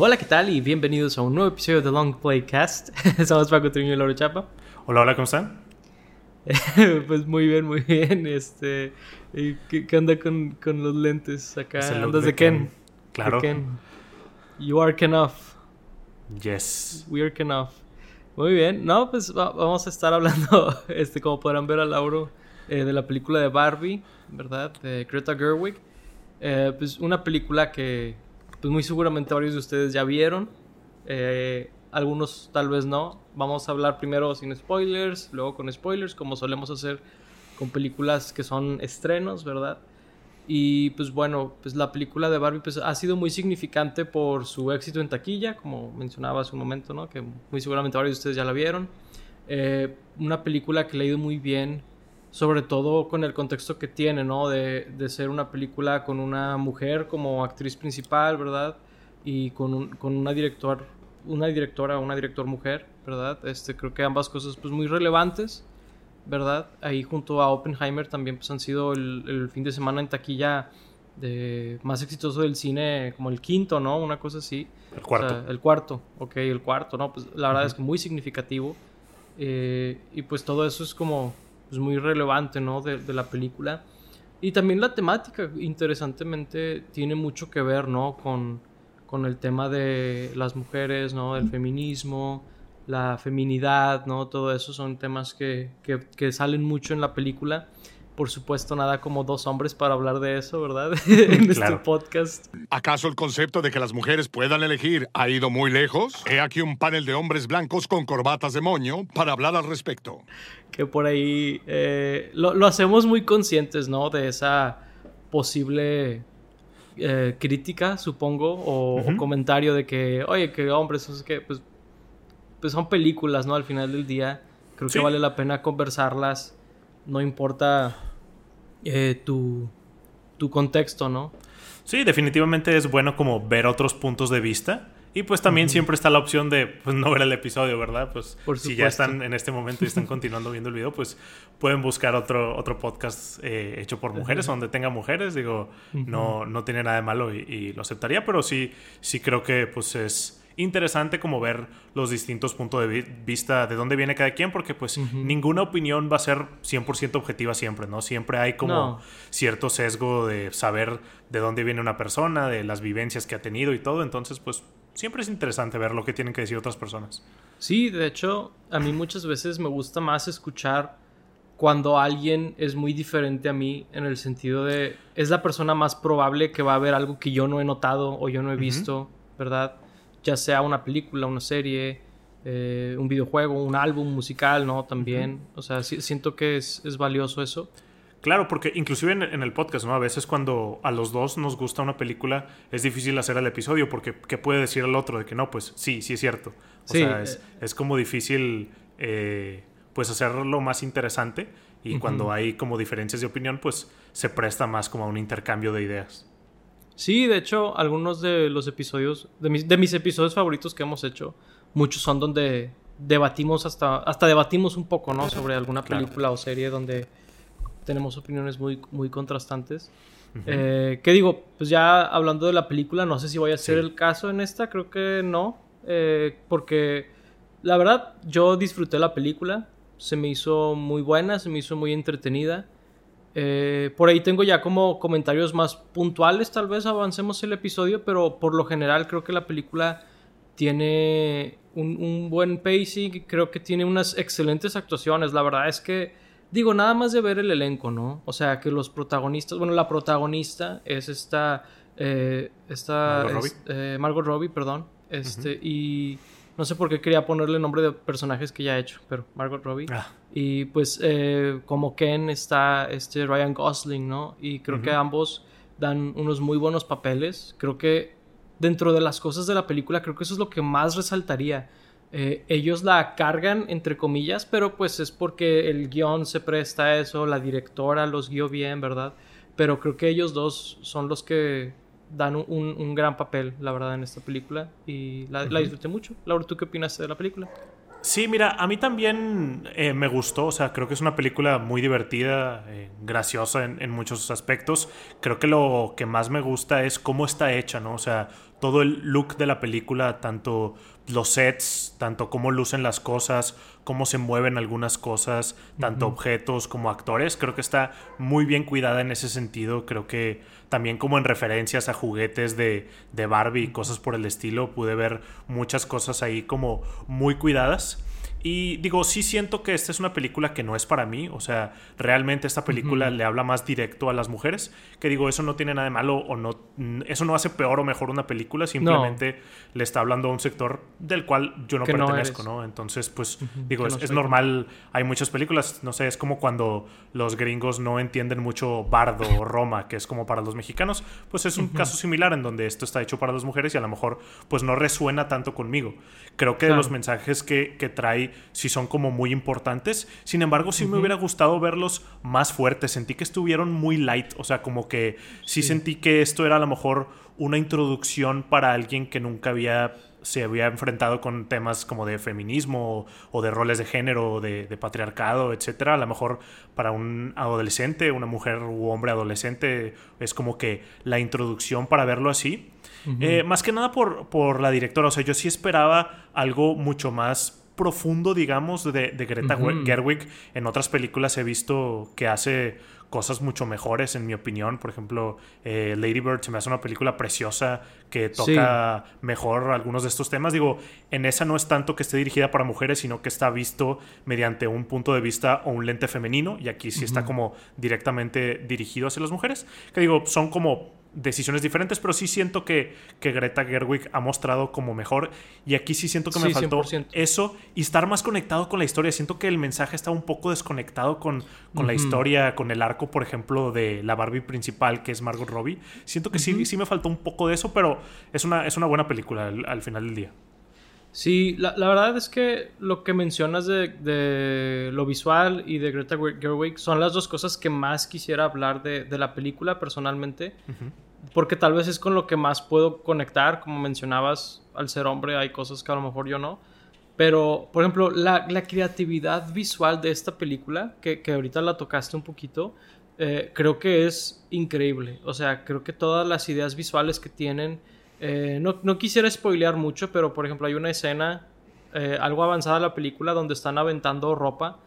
Hola, ¿qué tal? Y bienvenidos a un nuevo episodio de Long Playcast. Somos Paco Triño y Laura Chapa. Hola, hola, ¿cómo están? pues muy bien, muy bien. Este, ¿qué, qué onda con, con, los lentes acá? ¿Andas de, Ken? Claro. Ken. You are Ken off. Yes. We are Ken off. Muy bien. No, pues vamos a estar hablando, este, como podrán ver a Lauro, eh, de la película de Barbie, ¿verdad? De Greta Gerwig. Eh, pues una película que pues muy seguramente varios de ustedes ya vieron. Eh, algunos tal vez no. Vamos a hablar primero sin spoilers, luego con spoilers, como solemos hacer con películas que son estrenos, ¿verdad? Y pues bueno, pues la película de Barbie pues, ha sido muy significante por su éxito en taquilla, como mencionaba hace un momento, ¿no? Que muy seguramente varios de ustedes ya la vieron. Eh, una película que le ha ido muy bien sobre todo con el contexto que tiene, ¿no? De, de ser una película con una mujer como actriz principal, ¿verdad? Y con, un, con una director, una directora, una director mujer, ¿verdad? Este, creo que ambas cosas pues muy relevantes, ¿verdad? Ahí junto a Oppenheimer también pues han sido el, el fin de semana en taquilla de más exitoso del cine, como el quinto, ¿no? Una cosa así. El cuarto. O sea, el cuarto, ok, el cuarto, ¿no? Pues la verdad uh -huh. es que muy significativo. Eh, y pues todo eso es como pues, muy relevante, ¿no? De, de, la película. Y también la temática, interesantemente, tiene mucho que ver, ¿no? Con, con el tema de las mujeres, ¿no? El feminismo, la feminidad, ¿no? Todo eso son temas que, que, que salen mucho en la película por supuesto, nada como dos hombres para hablar de eso, ¿verdad? en claro. este podcast. ¿Acaso el concepto de que las mujeres puedan elegir ha ido muy lejos? He aquí un panel de hombres blancos con corbatas de moño para hablar al respecto. Que por ahí eh, lo, lo, hacemos muy conscientes, ¿no? De esa posible eh, crítica, supongo, o, uh -huh. o, comentario de que, oye, que hombres, es que, pues, pues son películas, ¿no? Al final del día, creo sí. que vale la pena conversarlas. No importa eh, tu, tu contexto, ¿no? Sí, definitivamente es bueno como ver otros puntos de vista. Y pues también uh -huh. siempre está la opción de pues, no ver el episodio, ¿verdad? Pues Por si ya están en este momento y están continuando viendo el video, pues pueden buscar otro, otro podcast eh, hecho por mujeres, uh -huh. donde tenga mujeres. Digo, uh -huh. no, no tiene nada de malo y, y, lo aceptaría, pero sí, sí creo que pues es interesante como ver los distintos puntos de vista de dónde viene cada quien, porque pues uh -huh. ninguna opinión va a ser 100% objetiva siempre, ¿no? Siempre hay como no. cierto sesgo de saber de dónde viene una persona, de las vivencias que ha tenido y todo, entonces pues siempre es interesante ver lo que tienen que decir otras personas. Sí, de hecho, a mí muchas veces me gusta más escuchar cuando alguien es muy diferente a mí en el sentido de es la persona más probable que va a ver algo que yo no he notado o yo no he visto, uh -huh. ¿verdad? Ya sea una película, una serie, eh, un videojuego, un álbum musical, ¿no? También, uh -huh. o sea, siento que es, es, valioso eso. Claro, porque inclusive en, en, el podcast, ¿no? A veces cuando a los dos nos gusta una película, es difícil hacer el episodio porque ¿qué puede decir el otro? De que no, pues sí, sí es cierto. O sí, sea, es, eh, es como difícil, eh, pues hacerlo más interesante y uh -huh. cuando hay como diferencias de opinión, pues se presta más como a un intercambio de ideas. Sí, de hecho, algunos de los episodios, de mis, de mis, episodios favoritos que hemos hecho, muchos son donde debatimos hasta, hasta debatimos un poco, ¿no? Sobre alguna película claro. o serie donde tenemos opiniones muy, muy contrastantes. Uh -huh. eh, ¿Qué digo? Pues ya hablando de la película, no sé si voy a ser sí. el caso en esta, creo que no, eh, porque la verdad yo disfruté la película, se me hizo muy buena, se me hizo muy entretenida. Eh, por ahí tengo ya como comentarios más puntuales, tal vez avancemos el episodio, pero por lo general creo que la película tiene un, un, buen pacing, creo que tiene unas excelentes actuaciones. La verdad es que, digo, nada más de ver el elenco, ¿no? O sea, que los protagonistas, bueno, la protagonista es esta, eh, esta Margot, es, eh, Margot Robbie, perdón, este, uh -huh. y no sé por qué quería ponerle nombre de personajes que ya he hecho, pero Margot Robbie. Ah. Y pues eh, como Ken está este Ryan Gosling, ¿no? Y creo uh -huh. que ambos dan unos muy buenos papeles. Creo que dentro de las cosas de la película, creo que eso es lo que más resaltaría. Eh, ellos la cargan, entre comillas, pero pues es porque el guion se presta a eso, la directora los guió bien, ¿verdad? Pero creo que ellos dos son los que dan un, un, gran papel, la verdad, en esta película y la, uh -huh. la disfruté mucho. Laura, ¿tú qué opinas de la película? Sí, mira, a mí también eh, me gustó, o sea, creo que es una película muy divertida, eh, graciosa en, en, muchos aspectos. Creo que lo que más me gusta es cómo está hecha, ¿no? O sea, todo el look de la película, tanto los sets, tanto cómo lucen las cosas, cómo se mueven algunas cosas, tanto objetos como actores. Creo que está muy bien cuidada en ese sentido. Creo que también como en referencias a juguetes de, de Barbie y cosas por el estilo, pude ver muchas cosas ahí como muy cuidadas. Y digo, sí siento que esta es una película que no es para mí. O sea, realmente esta película le habla más directo a las mujeres. Que digo, eso no tiene nada de malo o no. Eso no hace peor o mejor una película. Simplemente le está hablando a un sector del cual yo no pertenezco, no, Entonces, pues, digo, es, normal. Hay muchas películas. No sé, es como cuando los gringos no entienden mucho Bardo o Roma, que es como para los mexicanos. Pues es un caso similar en donde esto está hecho para las mujeres y a lo mejor, pues no resuena tanto conmigo. Creo que los mensajes que, que trae si son como muy importantes. Sin embargo, sí me hubiera gustado verlos más fuertes. Sentí que estuvieron muy light. O sea, como que sí, sentí que esto era a lo mejor una introducción para alguien que nunca había se había enfrentado con temas como de feminismo o, de roles de género o de, patriarcado, etcétera. A lo mejor para un adolescente, una mujer u hombre adolescente, es como que la introducción para verlo así. Eh, más que nada por, por la directora. O sea, yo sí esperaba algo mucho más profundo, digamos, de, Greta Gerwig. En otras películas he visto que hace cosas mucho mejores, en mi opinión. Por ejemplo, eh, Lady Bird se me hace una película preciosa que toca mejor algunos de estos temas. Digo, en esa no es tanto que esté dirigida para mujeres, sino que está visto mediante un punto de vista o un lente femenino. Y aquí sí está como directamente dirigido hacia las mujeres. Que digo, son como decisiones diferentes, pero sí siento que, que, Greta Gerwig ha mostrado como mejor. Y aquí sí siento que me faltó eso y estar más conectado con la historia. Siento que el mensaje está un poco desconectado con, con la historia, con el arco, por ejemplo, de la Barbie principal, que es Margot Robbie. Siento que sí, sí me faltó un poco de eso, pero es una, es una buena película al, final del día. Sí, la, la, verdad es que lo que mencionas de, de, lo visual y de Greta Gerwig son las dos cosas que más quisiera hablar de, de la película personalmente porque tal vez es con lo que más puedo conectar, como mencionabas, al ser hombre hay cosas que a lo mejor yo no. Pero, por ejemplo, la, creatividad visual de esta película, que, ahorita la tocaste un poquito, eh, creo que es increíble. O sea, creo que todas las ideas visuales que tienen... Eh, no, no, quisiera spoilear mucho, pero por ejemplo hay una escena eh, algo avanzada de la película donde están aventando ropa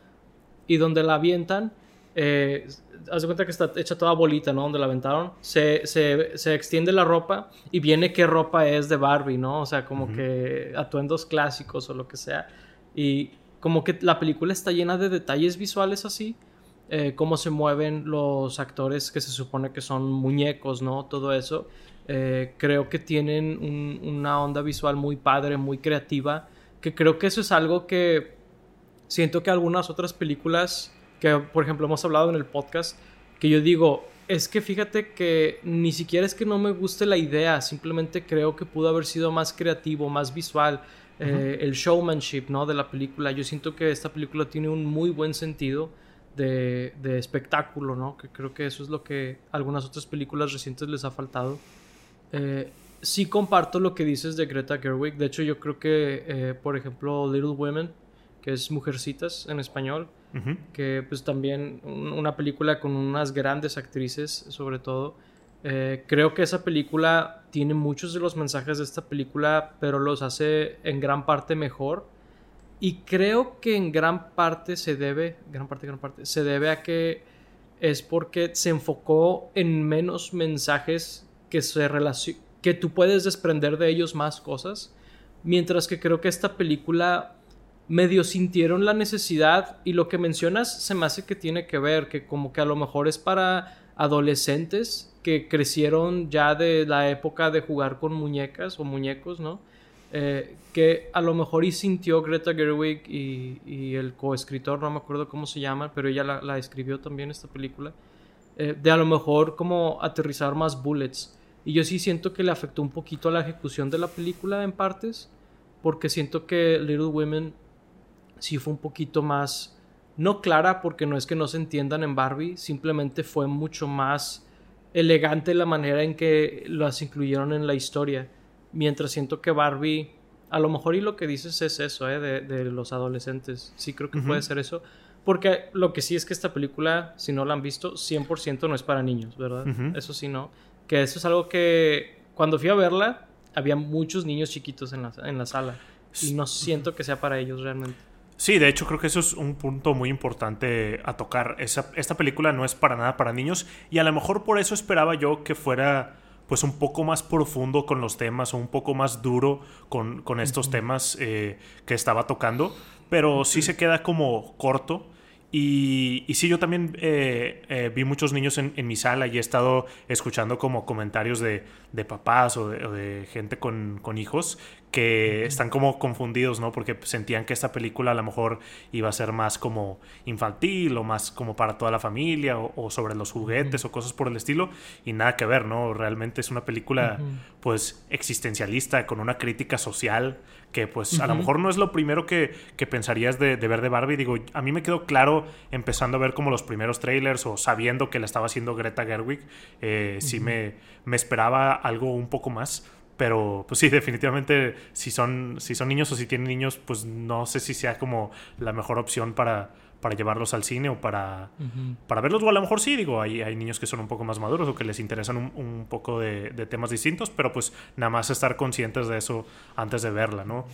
y donde la avientan eh, haz de cuenta que está hecha toda bolita, ¿no? Donde la aventaron. Se, se, se, extiende la ropa y viene qué ropa es de Barbie, ¿no? O sea, como que atuendos clásicos o lo que sea. Y como que la película está llena de detalles visuales así. Eh, cómo se mueven los actores que se supone que son muñecos, ¿no? Todo eso. Eh, creo que tienen una onda visual muy padre, muy creativa. Que creo que eso es algo que siento que algunas otras películas que por ejemplo hemos hablado en el podcast, que yo digo, es que fíjate que ni siquiera es que no me guste la idea, simplemente creo que pudo haber sido más creativo, más visual, eh, el showmanship ¿no? de la película. Yo siento que esta película tiene un muy buen sentido de, de espectáculo, ¿no? que creo que eso es lo que a algunas otras películas recientes les ha faltado. Eh, sí comparto lo que dices de Greta Gerwig, de hecho yo creo que, eh, por ejemplo, Little Women, que es Mujercitas en español, que pues también una película con unas grandes actrices sobre todo. Eh, creo que esa película tiene muchos de los mensajes de esta película, pero los hace en gran parte mejor. Y creo que en gran parte se debe, gran parte, gran parte, se debe a que es porque se enfocó en menos mensajes que se que tú puedes desprender de ellos más cosas. Mientras que creo que esta película medio sintieron la necesidad y lo que mencionas se me hace que tiene que ver, que como que a lo mejor es para adolescentes que crecieron ya de la época de jugar con muñecas o muñecos, ¿no? Eh, que a lo mejor y sintió Greta Gerwig y, el coescritor, no me acuerdo cómo se llama, pero ella la, escribió también esta película, eh, de a lo mejor como aterrizar más bullets. Y yo sí siento que le afectó un poquito a la ejecución de la película en partes, porque siento que Little Women sí fue un poquito más, no clara porque no es que no se entiendan en Barbie, simplemente fue mucho más elegante la manera en que las incluyeron en la historia. Mientras siento que Barbie, a lo mejor y lo que dices es eso, ¿eh? de, los adolescentes. Sí creo que puede ser eso. Porque lo que sí es que esta película, si no la han visto, 100% no es para niños, ¿verdad? Eso sí, no. Que eso es algo que cuando fui a verla, había muchos niños chiquitos en la, en la sala. Y no siento que sea para ellos realmente. Sí, de hecho creo que eso es un punto muy importante a tocar. esta película no es para nada para niños y a lo mejor por eso esperaba yo que fuera pues un poco más profundo con los temas o un poco más duro con, estos temas eh, que estaba tocando, pero sí se queda como corto y, y sí, yo también eh, eh, vi muchos niños en, mi sala y he estado escuchando como comentarios de, papás o de, gente con, hijos que están como confundidos, ¿no? Porque sentían que esta película a lo mejor iba a ser más como infantil o más como para toda la familia o, sobre los juguetes o cosas por el estilo y nada que ver, ¿no? Realmente es una película pues existencialista con una crítica social que pues a lo mejor no es lo primero que, pensarías de, ver de Barbie. Digo, a mí me quedó claro empezando a ver como los primeros trailers o sabiendo que la estaba haciendo Greta Gerwig, eh, sí me, me esperaba algo un poco más. Pero, pues sí, definitivamente, si son, si son niños o si tienen niños, pues no sé si sea como la mejor opción para, para llevarlos al cine o para, para verlos. O a lo mejor sí, digo, hay, hay niños que son un poco más maduros o que les interesan un, un poco de, de, temas distintos, pero pues nada más estar conscientes de eso antes de verla, ¿no?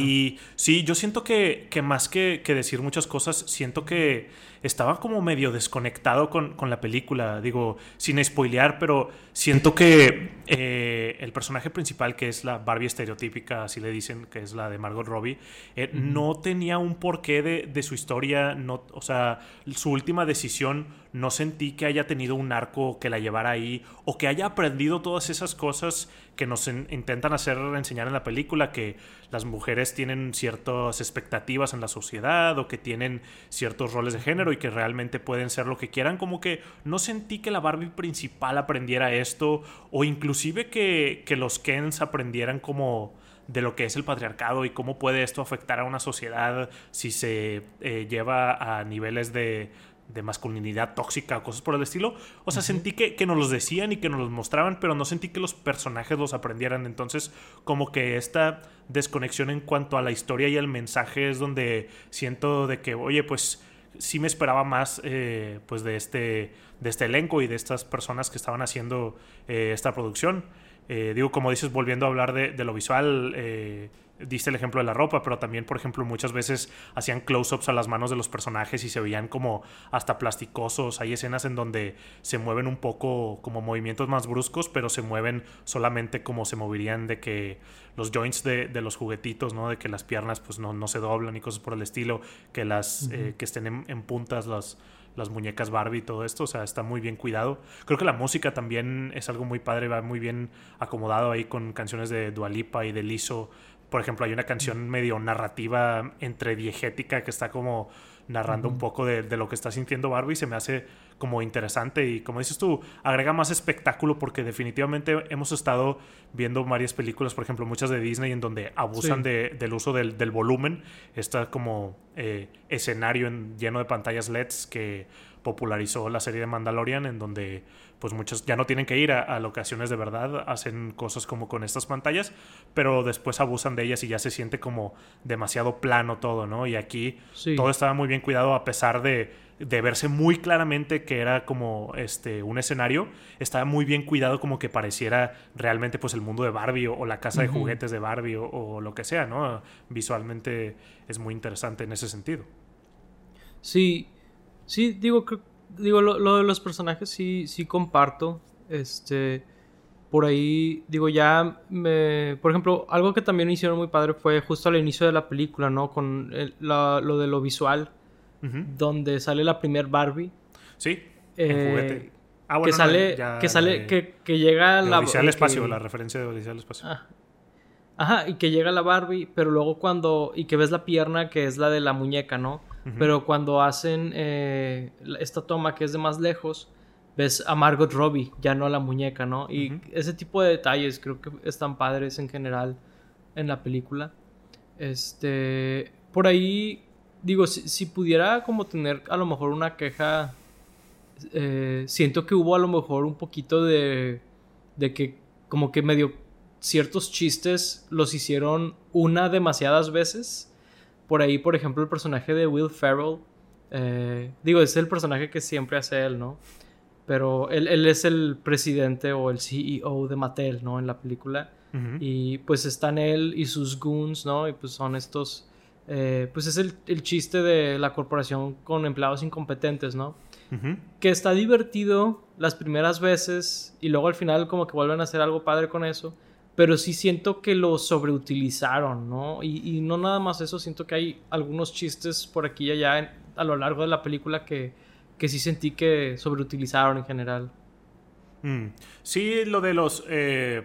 Y sí, yo siento que, que más que, que, decir muchas cosas, siento que estaba como medio desconectado con, con la película. Digo, sin spoilear, pero siento que eh, el personaje principal, que es la Barbie estereotípica, así le dicen, que es la de Margot Robbie, eh, no tenía un porqué de, de su historia. No, o sea, su última decisión no sentí que haya tenido un arco que la llevara ahí o que haya aprendido todas esas cosas que nos intentan hacer enseñar en la película, que las mujeres tienen ciertas expectativas en la sociedad o que tienen ciertos roles de género y que realmente pueden ser lo que quieran. Como que no sentí que la Barbie principal aprendiera esto o inclusive que, que los Kens aprendieran como de lo que es el patriarcado y cómo puede esto afectar a una sociedad si se eh, lleva a niveles de de masculinidad tóxica o cosas por el estilo. O sea, sentí que, que, nos los decían y que nos los mostraban, pero no sentí que los personajes los aprendieran. Entonces, como que esta desconexión en cuanto a la historia y el mensaje es donde siento de que, oye, pues sí me esperaba más eh, pues de este, de este elenco y de estas personas que estaban haciendo eh, esta producción. Eh, digo, como dices, volviendo a hablar de, de lo visual, diste el ejemplo de la ropa, pero también, por ejemplo, muchas veces hacían close-ups a las manos de los personajes y se veían como hasta plasticosos. Hay escenas en donde se mueven un poco como movimientos más bruscos, pero se mueven solamente como se moverían de que los joints de, los juguetitos, ¿no? De que las piernas pues no, no, se doblan y cosas por el estilo, que las eh, que estén en, puntas las, las muñecas Barbie y todo esto, o sea, está muy bien cuidado. Creo que la música también es algo muy padre, va muy bien acomodado ahí con canciones de Dualipa y de Lizzo por ejemplo, hay una canción medio narrativa entre diegética que está como narrando un poco de, lo que está sintiendo Barbie y se me hace como interesante. Y como dices tú, agrega más espectáculo porque definitivamente hemos estado viendo varias películas, por ejemplo, muchas de Disney en donde abusan del uso del, volumen, está como eh, escenario lleno de pantallas LEDs que popularizó la serie de Mandalorian en donde pues muchos ya no tienen que ir a, locaciones de verdad, hacen cosas como con estas pantallas, pero después abusan de ellas y ya se siente como demasiado plano todo, ¿no? Y aquí todo estaba muy bien cuidado a pesar de, de, verse muy claramente que era como este un escenario, estaba muy bien cuidado como que pareciera realmente pues el mundo de Barbie o, la casa de juguetes de Barbie o, lo que sea, ¿no? Visualmente es muy interesante en ese sentido. Sí, sí, digo que digo, lo, de los personajes sí, sí comparto. Este, por ahí, digo, ya me... Por ejemplo, algo que también hicieron muy padre fue justo al inicio de la película, ¿no? Con lo de lo visual, donde sale la primer Barbie. Sí, eh, juguete. Ah, que sale, que sale, que, que, llega la... Odisea al espacio, la referencia de Odisea al espacio. Ah, ajá, y que llega la Barbie, pero luego cuando... Y que ves la pierna que es la de la muñeca, ¿no? Pero cuando hacen eh, esta toma que es de más lejos, ves a Margot Robbie, ya no a la muñeca, ¿no? Y ese tipo de detalles creo que están padres en general en la película. Este, por ahí, digo, si, pudiera como tener a lo mejor una queja, eh, siento que hubo a lo mejor un poquito de, de que como que medio ciertos chistes los hicieron una demasiadas veces por ahí, por ejemplo, el personaje de Will Ferrell, eh, digo, es el personaje que siempre hace él, ¿no? Pero él, es el presidente o el CEO de Mattel, ¿no? En la película. Y pues están él y sus goons, ¿no? Y pues son estos... Eh, pues es el, el, chiste de la corporación con empleados incompetentes, ¿no? Que está divertido las primeras veces y luego al final como que vuelven a hacer algo padre con eso. Pero sí siento que lo sobreutilizaron, ¿no? Y, no nada más eso, siento que hay algunos chistes por aquí y allá a lo largo de la película que, que sí sentí que sobreutilizaron en general. Mm. Sí, lo de los eh,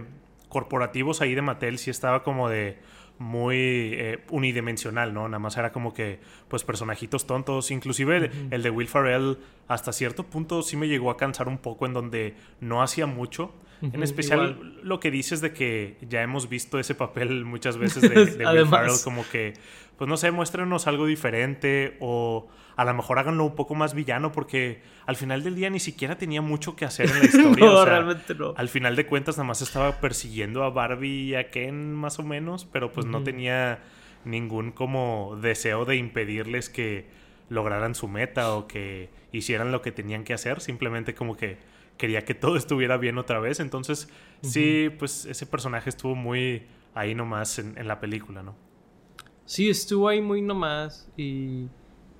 corporativos ahí de Mattel sí estaba como de muy eh, unidimensional, ¿no? Nada más era como que, pues, personajitos tontos. Inclusive el de Will Ferrell, hasta cierto punto, sí me llegó a cansar un poco en donde no hacía mucho. En especial lo que dices de que ya hemos visto ese papel muchas veces de, Will Ferrell, como que, pues no sé, muéstranos algo diferente o a lo mejor háganlo un poco más villano porque al final del día ni siquiera tenía mucho que hacer en la historia. no, realmente no. Al final de cuentas nada más estaba persiguiendo a Barbie y a Ken más o menos, pero pues no tenía ningún como deseo de impedirles que lograran su meta o que hicieran lo que tenían que hacer, simplemente como que quería que todo estuviera bien otra vez. Entonces, sí, pues ese personaje estuvo muy ahí nomás en, en, la película, ¿no? Sí, estuvo ahí muy nomás. Y,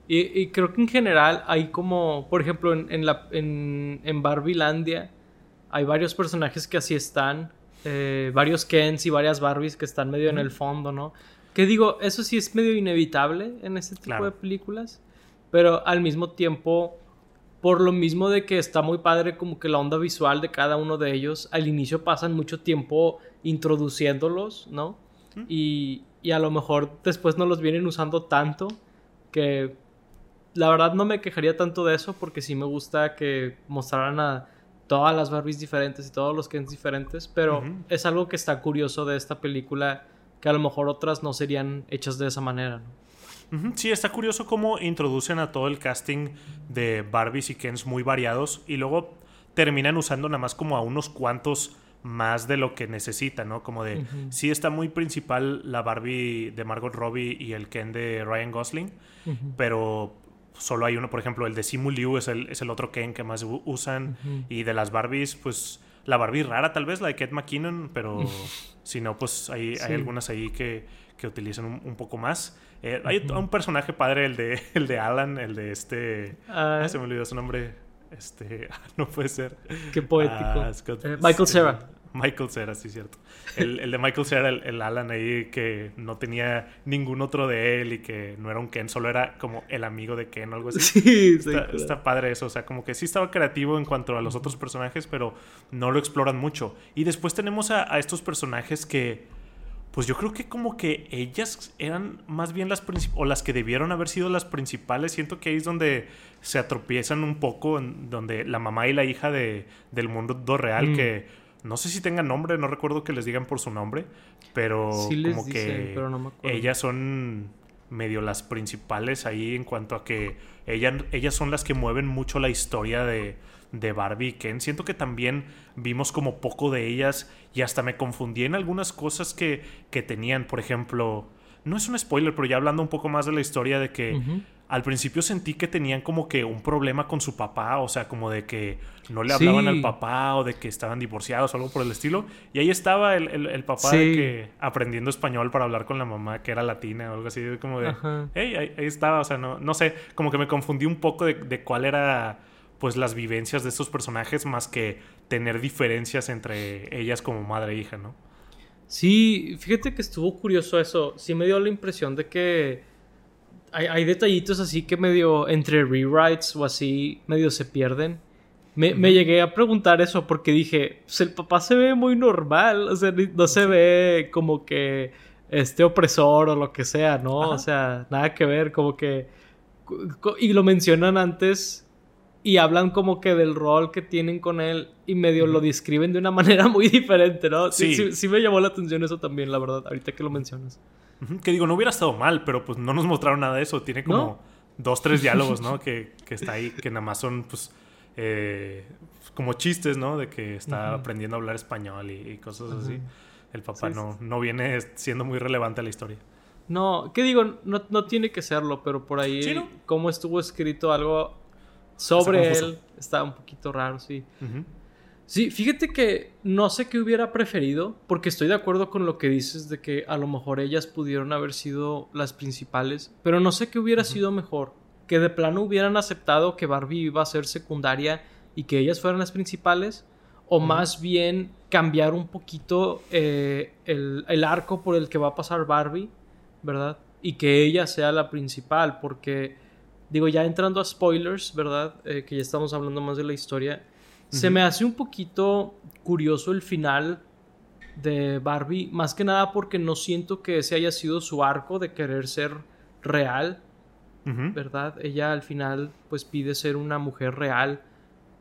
y, creo que en general hay como, por ejemplo, en, en, la, en, en Barbilandia hay varios personajes que así están. Eh, varios Kens y varias Barbies que están medio en el fondo, ¿no? Que digo, eso sí es medio inevitable en este tipo de películas. Pero al mismo tiempo por lo mismo de que está muy padre como que la onda visual de cada uno de ellos. Al inicio pasan mucho tiempo introduciéndolos, ¿no? Y, y, a lo mejor después no los vienen usando tanto que la verdad no me quejaría tanto de eso porque sí me gusta que mostraran a todas las Barbies diferentes y todos los Kens diferentes, pero es algo que está curioso de esta película que a lo mejor otras no serían hechas de esa manera, ¿no? Sí, está curioso cómo introducen a todo el casting de Barbies y Kens muy variados y luego terminan usando nada más como a unos cuantos más de lo que necesitan, ¿no? Como de, sí está muy principal la Barbie de Margot Robbie y el Ken de Ryan Gosling, pero solo hay uno, por ejemplo, el de Simu Liu es el, es el otro Ken que más usan y de las Barbies, pues la Barbie rara tal vez, la de Kate McKinnon, pero si no, pues hay, hay algunas ahí que, que utilizan un poco más. Eh, hay un personaje padre, el de, el de Alan, el de este. Ah. se me olvidó su nombre. Este. no puede ser. Qué poético. Ah, eh, Michael Cera. Michael Cera, sí, cierto. El, el de Michael Cera, el, Alan ahí que no tenía ningún otro de él y que no era un Ken, solo era como el amigo de Ken o algo así. Sí, está, está padre eso. O sea, como que sí estaba creativo en cuanto a los otros personajes, pero no lo exploran mucho. Y después tenemos a estos personajes que pues yo creo que como que ellas eran más bien las o las que debieron haber sido las principales. Siento que ahí es donde se atropiezan un poco, en donde la mamá y la hija de, del mundo real, mm. que no sé si tengan nombre, no recuerdo que les digan por su nombre, pero como que ellas son medio las principales ahí en cuanto a que ellas, ellas son las que mueven mucho la historia de, de Barbie y Ken. Siento que también vimos como poco de ellas y hasta me confundí en algunas cosas que, que tenían. Por ejemplo, no es un spoiler, pero ya hablando un poco más de la historia de que al principio sentí que tenían como que un problema con su papá, o sea, como de que no le hablaban al papá o de que estaban divorciados o algo por el estilo. Y ahí estaba el, papá que aprendiendo español para hablar con la mamá que era latina o algo así, como de, hey, ahí, estaba, o sea, no, no sé, como que me confundí un poco de, de cuál era pues las vivencias de estos personajes más que tener diferencias entre ellas como madre e hija, ¿no? Sí, fíjate que estuvo curioso eso. Sí me dio la impresión de que hay, detallitos así que medio entre rewrites o así medio se pierden. Me, llegué a preguntar eso porque dije, pues el papá se ve muy normal, o sea, no se ve como que este opresor o lo que sea, ¿no? O sea, nada que ver, como que... Y lo mencionan antes y hablan como que del rol que tienen con él y medio lo describen de una manera muy diferente, ¿no? Sí. sí. me llamó la atención eso también, la verdad, ahorita que lo mencionas. Que digo, no hubiera estado mal, pero pues no nos mostraron nada de eso. Tiene como dos, tres diálogos, ¿no? que, que, está ahí, que nada más son, pues, eh, como chistes, ¿no? De que está aprendiendo a hablar español y, cosas así. El papá no, no viene siendo muy relevante a la historia. No, ¿qué digo? No, no tiene que serlo, pero por ahí, ¿Sí, cómo estuvo escrito algo sobre él. Está un poquito raro, sí. Sí, fíjate que no sé qué hubiera preferido, porque estoy de acuerdo con lo que dices de que a lo mejor ellas pudieron haber sido las principales, pero no sé qué hubiera sido mejor. Que de plano hubieran aceptado que Barbie iba a ser secundaria y que ellas fueran las principales, o más bien cambiar un poquito eh, el, arco por el que va a pasar Barbie, ¿verdad? Y que ella sea la principal, porque, digo, ya entrando a spoilers, ¿verdad? Eh, que ya estamos hablando más de la historia, se me hace un poquito curioso el final de Barbie, más que nada porque no siento que ese haya sido su arco de querer ser real, ¿verdad? Ella al final pues pide ser una mujer real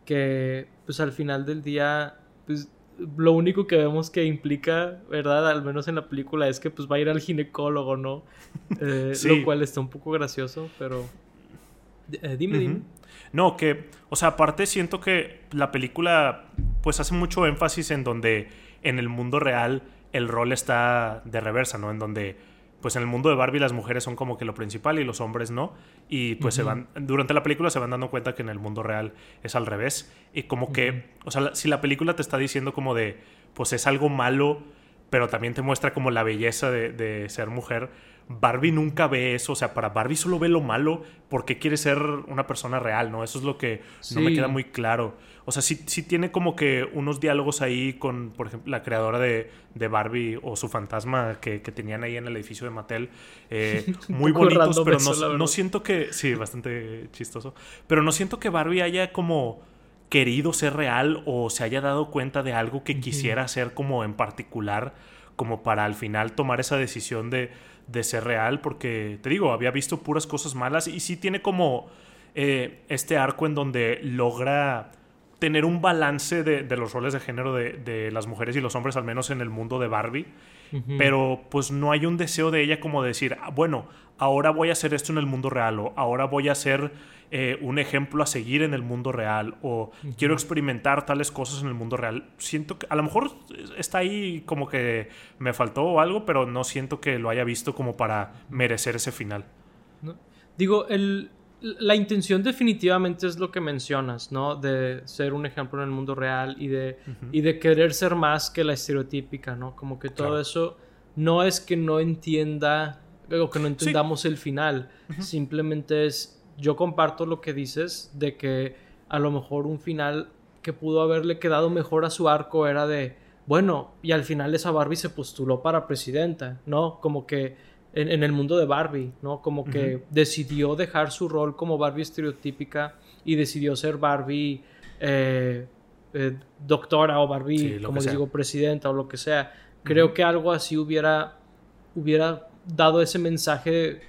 que pues al final del día pues lo único que vemos que implica, ¿verdad? Al menos en la película es que pues va a ir al ginecólogo, ¿no? Eh, lo cual está un poco gracioso, pero... Eh, dime, dime. No, que, o sea, aparte siento que la película pues hace mucho énfasis en donde en el mundo real el rol está de reversa, ¿no? En donde pues en el mundo de Barbie las mujeres son como que lo principal y los hombres no. Y pues se van, durante la película se van dando cuenta que en el mundo real es al revés. Y como que, o sea, si la película te está diciendo como de, pues es algo malo, pero también te muestra como la belleza de, de ser mujer, Barbie nunca ve eso, o sea, para Barbie solo ve lo malo porque quiere ser una persona real, ¿no? Eso es lo que no me queda muy claro. O sea, sí, sí, tiene como que unos diálogos ahí con, por ejemplo, la creadora de, Barbie o su fantasma que, tenían ahí en el edificio de Mattel. Eh, muy bonitos, pero no, no siento que... Sí, bastante chistoso. Pero no siento que Barbie haya como querido ser real o se haya dado cuenta de algo que quisiera hacer como en particular, como para al final tomar esa decisión de de ser real, porque te digo, había visto puras cosas malas y sí tiene como eh, este arco en donde logra tener un balance de, los roles de género de, las mujeres y los hombres, al menos en el mundo de Barbie. Pero pues no hay un deseo de ella como decir, ah, bueno, ahora voy a hacer esto en el mundo real o ahora voy a hacer eh, un ejemplo a seguir en el mundo real o quiero experimentar tales cosas en el mundo real. Siento que a lo mejor está ahí como que me faltó algo, pero no siento que lo haya visto como para merecer ese final. Digo, el, la intención definitivamente es lo que mencionas, ¿no? De ser un ejemplo en el mundo real y de, y de querer ser más que la estereotípica, ¿no? Como que todo eso no es que no entienda o que no entendamos el final, simplemente es yo comparto lo que dices de que a lo mejor un final que pudo haberle quedado mejor a su arco era de, bueno, y al final esa Barbie se postuló para presidenta, ¿no? Como que en, el mundo de Barbie, ¿no? Como que decidió dejar su rol como Barbie estereotípica y decidió ser Barbie eh, eh, doctora o Barbie, como digo, presidenta o lo que sea. Creo que algo así hubiera, hubiera dado ese mensaje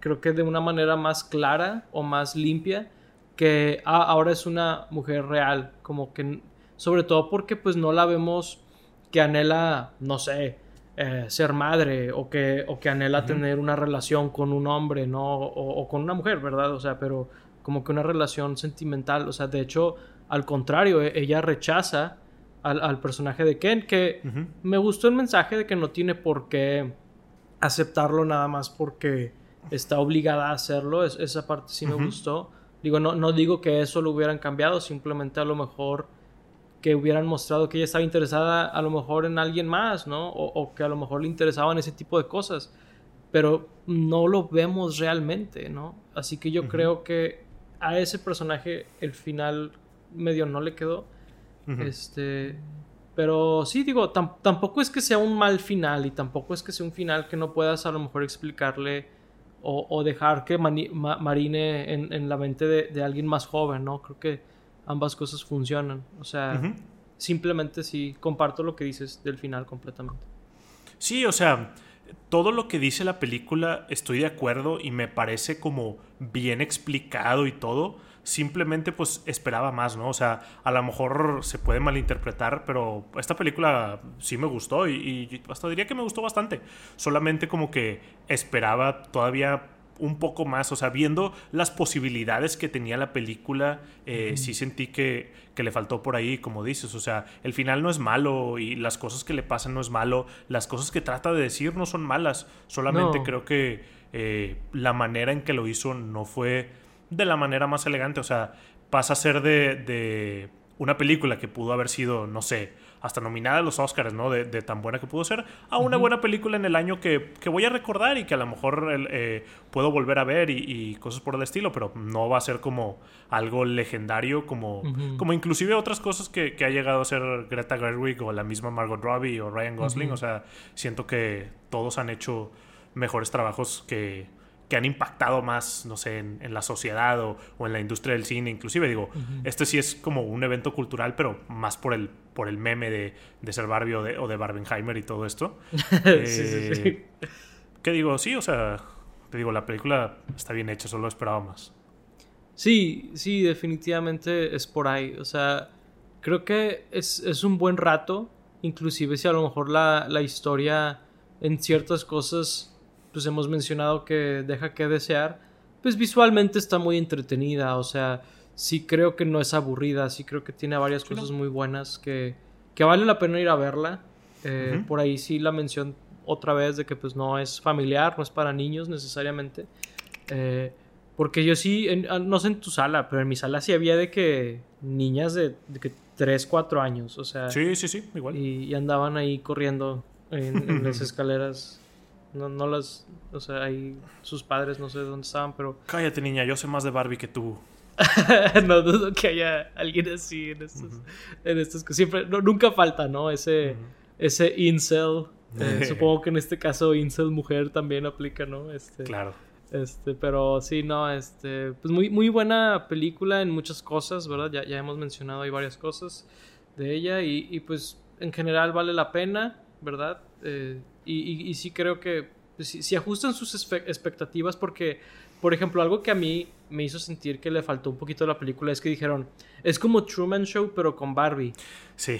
creo que de una manera más clara o más limpia que ah, ahora es una mujer real, como que sobre todo porque pues no la vemos que anhela, no sé, eh, ser madre o que, o que anhela tener una relación con un hombre, ¿no? O, con una mujer, ¿verdad? O sea, pero como que una relación sentimental, o sea, de hecho, al contrario, e, ella rechaza al, personaje de Ken, que me gustó el mensaje de que no tiene por qué aceptarlo nada más porque está obligada a hacerlo. esa parte sí me gustó. Digo, no, no digo que eso lo hubieran cambiado, simplemente a lo mejor que hubieran mostrado que ella estaba interesada a lo mejor en alguien más, ¿no? O, que a lo mejor le interesaban ese tipo de cosas. Pero no lo vemos realmente, ¿no? Así que yo creo que a ese personaje el final medio no le quedó. Este. Pero sí, digo, tampoco es que sea un mal final y tampoco es que sea un final que no puedas a lo mejor explicarle o, dejar que marine en, la mente de, alguien más joven, ¿no? Creo que ambas cosas funcionan. O sea, simplemente sí, comparto lo que dices del final completamente. Sí, o sea, todo lo que dice la película estoy de acuerdo y me parece como bien explicado y todo simplemente pues esperaba más, ¿no? O sea, a lo mejor se puede malinterpretar, pero esta película sí me gustó y, hasta diría que me gustó bastante. Solamente como que esperaba todavía un poco más, o sea, viendo las posibilidades que tenía la película, eh, sí sentí que, que, le faltó por ahí, como dices, o sea, el final no es malo y las cosas que le pasan no es malo, las cosas que trata de decir no son malas, solamente creo que eh, la manera en que lo hizo no fue de la manera más elegante. O sea, pasa a ser de, una película que pudo haber sido, no sé, hasta nominada a los Oscars, ¿no? De, tan buena que pudo ser, a una buena película en el año que, voy a recordar y que a lo mejor eh, puedo volver a ver y, cosas por el estilo, pero no va a ser como algo legendario, como, como inclusive otras cosas que, ha llegado a ser Greta Gerwig o la misma Margot Robbie o Ryan Gosling, o sea, siento que todos han hecho mejores trabajos que que han impactado más, no sé, en, la sociedad o, en la industria del cine, inclusive. Digo, este sí es como un evento cultural, pero más por el, por el meme de, ser Barbie o de, Barbenheimer y todo esto. Eh, ¿Qué digo? Sí, o sea, te digo, la película está bien hecha, solo esperaba más. Sí, sí, definitivamente es por ahí. O sea, creo que es, es un buen rato, inclusive si a lo mejor la, la historia en ciertas cosas pues hemos mencionado que deja que desear, pues visualmente está muy entretenida, o sea, sí creo que no es aburrida, sí creo que tiene varias cosas muy buenas que, que vale la pena ir a verla. Eh, por ahí sí la mención otra vez de que pues no es familiar, no es para niños necesariamente. Eh, porque yo sí, ah, no sé en tu sala, pero en mi sala sí había de que niñas de, que 3, 4 años, o sea. Sí, sí, sí, igual. Y, andaban ahí corriendo en las escaleras no, no las. O sea, ahí sus padres no sé dónde estaban, pero. Cállate, niña, yo sé más de Barbie que tú. no dudo que haya alguien así en estos. en estos siempre. nunca falta, ¿no? Ese. Ese incel. Eh, supongo que en este caso incel mujer también aplica, ¿no? Este, claro. Este, pero sí, no, este, pues muy, muy buena película en muchas cosas, ¿verdad? Ya, ya hemos mencionado ahí varias cosas de ella y, y pues en general vale la pena, ¿verdad? Eh, y, sí creo que pues, si, ajustan sus expectativas porque, por ejemplo, algo que a mí me hizo sentir que le faltó un poquito a la película es que dijeron, es como Truman Show pero con Barbie. Sí.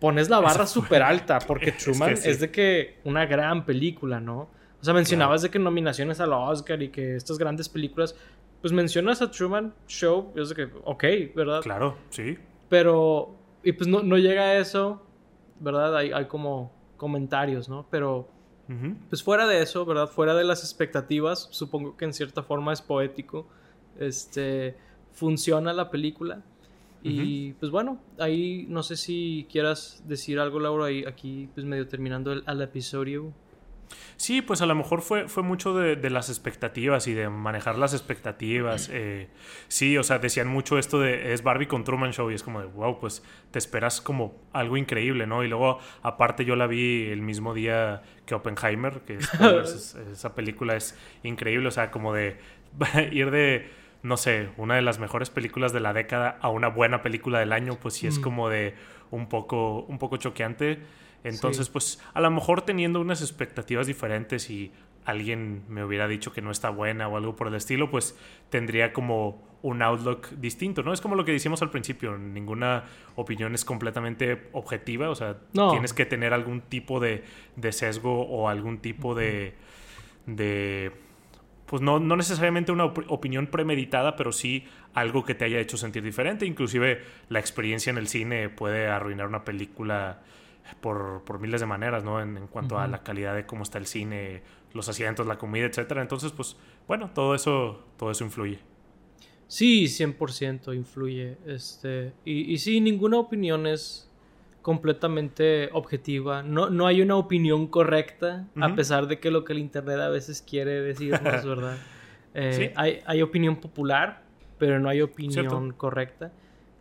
Pones la barra súper alta porque Truman es, de que una gran película, ¿no? O sea, mencionabas de que nominaciones al Oscar y que estas grandes películas, pues mencionas a Truman Show, es de que, ok, ¿verdad? Claro, sí. Pero, y pues no, no llega a eso, ¿verdad? Hay, hay como comentarios, ¿no? Pero, pues fuera de eso, ¿verdad? Fuera de las expectativas, supongo que en cierta forma es poético, este, funciona la película. Y pues bueno, ahí no sé si quieras decir algo, Laura, ahí, aquí pues medio terminando el, el episodio. Sí, pues a lo mejor fue, fue mucho de, las expectativas y de manejar las expectativas. Eh, sí, o sea, decían mucho esto de es Barbie con Truman Show y es como de, wow, pues te esperas como algo increíble, ¿no? Y luego, aparte, yo la vi el mismo día que Oppenheimer, que esa película es increíble, o sea, como de ir de, no sé, una de las mejores películas de la década a una buena película del año, pues sí es mm. como de un poco, un poco choqueante. Entonces, pues a lo mejor teniendo unas expectativas diferentes y alguien me hubiera dicho que no está buena o algo por el estilo, pues tendría como un outlook distinto, ¿no? Es como lo que decíamos al principio, ninguna opinión es completamente objetiva, o sea, tienes que tener algún tipo de, sesgo o algún tipo de, de pues no, no necesariamente una opinión premeditada, pero sí algo que te haya hecho sentir diferente, inclusive la experiencia en el cine puede arruinar una película por, por miles de maneras, ¿no? En, cuanto a la calidad de cómo está el cine, los asientos, la comida, etcétera. Entonces, pues, bueno, todo eso, todo eso influye. Sí, 100% influye. Este, y, y sí, ninguna opinión es completamente objetiva. No, no hay una opinión correcta, a pesar de que lo que el Internet a veces quiere decirnos, ¿verdad? Eh, hay, hay, opinión popular, pero no hay opinión correcta.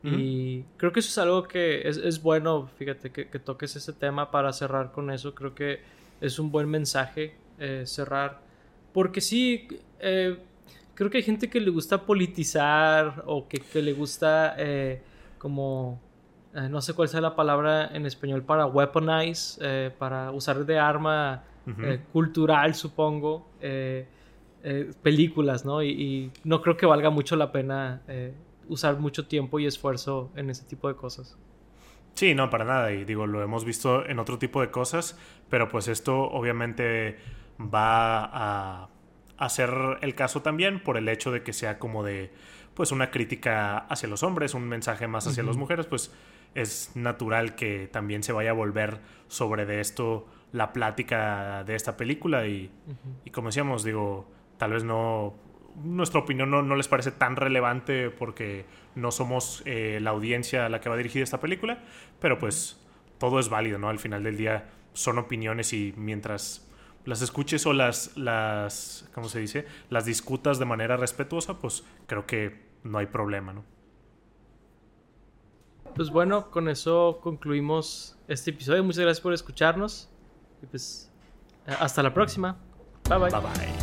Y creo que eso es algo que es, bueno, fíjate, que, toques ese tema para cerrar con eso. Creo que es un buen mensaje eh, cerrar. Porque sí, eh, creo que hay gente que le gusta politizar o que, le gusta eh, como, no sé cuál sea la palabra en español para weaponize, para usar de arma cultural, supongo, películas, ¿no? Y, y, no creo que valga mucho la pena usar mucho tiempo y esfuerzo en ese tipo de cosas. Sí, no, para nada. Y digo, lo hemos visto en otro tipo de cosas, pero pues esto obviamente va a, hacer ser el caso también por el hecho de que sea como de, pues una crítica hacia los hombres, un mensaje más hacia las mujeres, pues es natural que también se vaya a volver sobre de esto la plática de esta película y, y como decíamos, digo, tal vez no nuestra opinión no, no les parece tan relevante porque no somos eh, la audiencia a la que va dirigida esta película, pero pues todo es válido, ¿no? Al final del día son opiniones y mientras las escuches o las, las, ¿cómo se dice? Las discutas de manera respetuosa, pues creo que no hay problema, ¿no? Pues bueno, con eso concluimos este episodio. Muchas gracias por escucharnos. Y pues hasta la próxima. Bye bye. Bye bye.